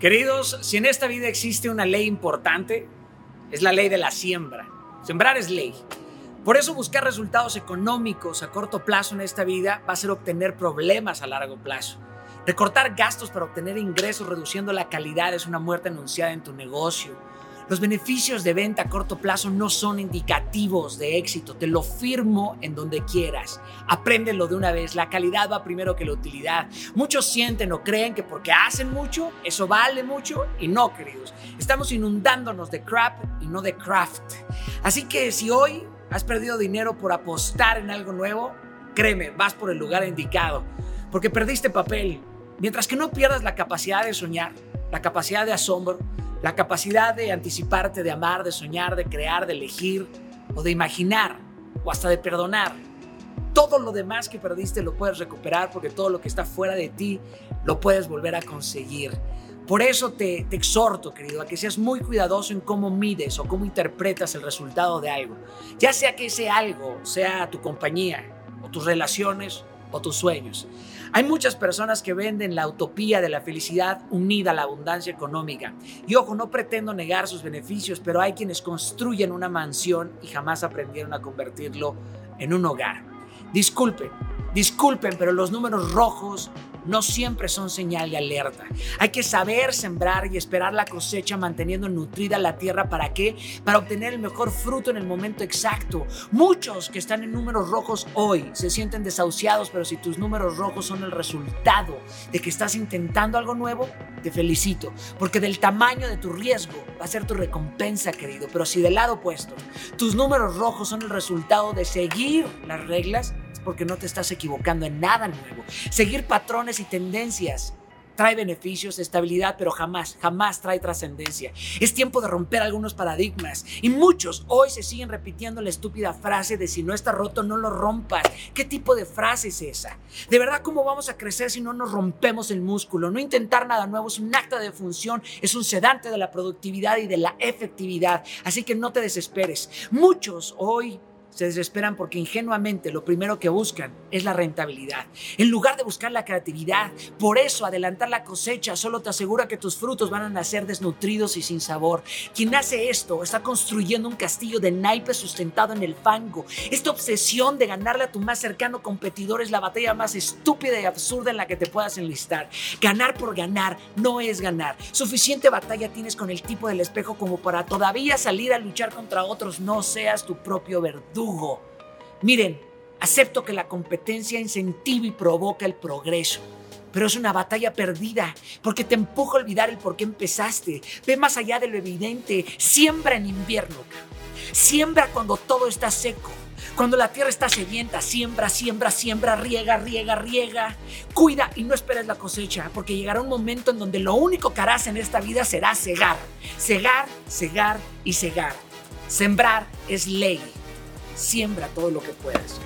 Queridos, si en esta vida existe una ley importante, es la ley de la siembra. Sembrar es ley. Por eso buscar resultados económicos a corto plazo en esta vida va a ser obtener problemas a largo plazo. Recortar gastos para obtener ingresos reduciendo la calidad es una muerte anunciada en tu negocio. Los beneficios de venta a corto plazo no son indicativos de éxito, te lo firmo en donde quieras. Apréndelo de una vez, la calidad va primero que la utilidad. Muchos sienten o creen que porque hacen mucho, eso vale mucho y no, queridos. Estamos inundándonos de crap y no de craft. Así que si hoy has perdido dinero por apostar en algo nuevo, créeme, vas por el lugar indicado, porque perdiste papel. Mientras que no pierdas la capacidad de soñar, la capacidad de asombro, la capacidad de anticiparte, de amar, de soñar, de crear, de elegir o de imaginar o hasta de perdonar. Todo lo demás que perdiste lo puedes recuperar porque todo lo que está fuera de ti lo puedes volver a conseguir. Por eso te, exhorto, querido, a que seas muy cuidadoso en cómo mides o cómo interpretas el resultado de algo. Ya sea que ese algo sea tu compañía o tus relaciones o tus sueños. Hay muchas personas que venden la utopía de la felicidad unida a la abundancia económica. Y ojo, no pretendo negar sus beneficios, pero hay quienes construyen una mansión y jamás aprendieron a convertirlo en un hogar. Disculpen, disculpen, pero los números rojos no siempre son señal de alerta. Hay que saber sembrar y esperar la cosecha manteniendo nutrida la tierra. ¿Para qué? Para obtener el mejor fruto en el momento exacto. Muchos que están en números rojos hoy se sienten desahuciados, pero si tus números rojos son el resultado de que estás intentando algo nuevo, te felicito, porque del tamaño de tu riesgo va a ser tu recompensa, querido. Pero si del lado opuesto, tus números rojos son el resultado de seguir las reglas, porque no te estás equivocando en nada nuevo. Seguir patrones y tendencias trae beneficios, estabilidad, pero jamás, jamás trae trascendencia. Es tiempo de romper algunos paradigmas y muchos hoy se siguen repitiendo la estúpida frase de si no está roto, no lo rompas. ¿Qué tipo de frase es esa? De verdad, ¿cómo vamos a crecer si no nos rompemos el músculo? No intentar nada nuevo es un acto de función, es un sedante de la productividad y de la efectividad. Así que no te desesperes. Muchos hoy se desesperan porque ingenuamente lo primero que buscan es la rentabilidad, en lugar de buscar la creatividad. Por eso adelantar la cosecha solo te asegura que tus frutos van a nacer desnutridos y sin sabor. Quien hace esto está construyendo un castillo de naipes sustentado en el fango. Esta obsesión de ganarle a tu más cercano competidor es la batalla más estúpida y absurda en la que te puedas enlistar. Ganar por ganar no es ganar. Suficiente batalla tienes con el tipo del espejo como para todavía salir a luchar contra otros. No seas tu propio verdugo. Miren, acepto que la competencia incentiva y provoca el progreso. Pero es una batalla perdida porque te empuja a olvidar el por qué empezaste. Ve más allá de lo evidente. Siembra en invierno. Siembra cuando todo está seco. Cuando la tierra está sedienta, siembra, siembra, siembra, riega, riega, riega. Cuida y no esperes la cosecha, porque llegará un momento en donde lo único que harás en esta vida será cegar. Cegar, cegar y cegar. Sembrar es ley siembra todo lo que puedas.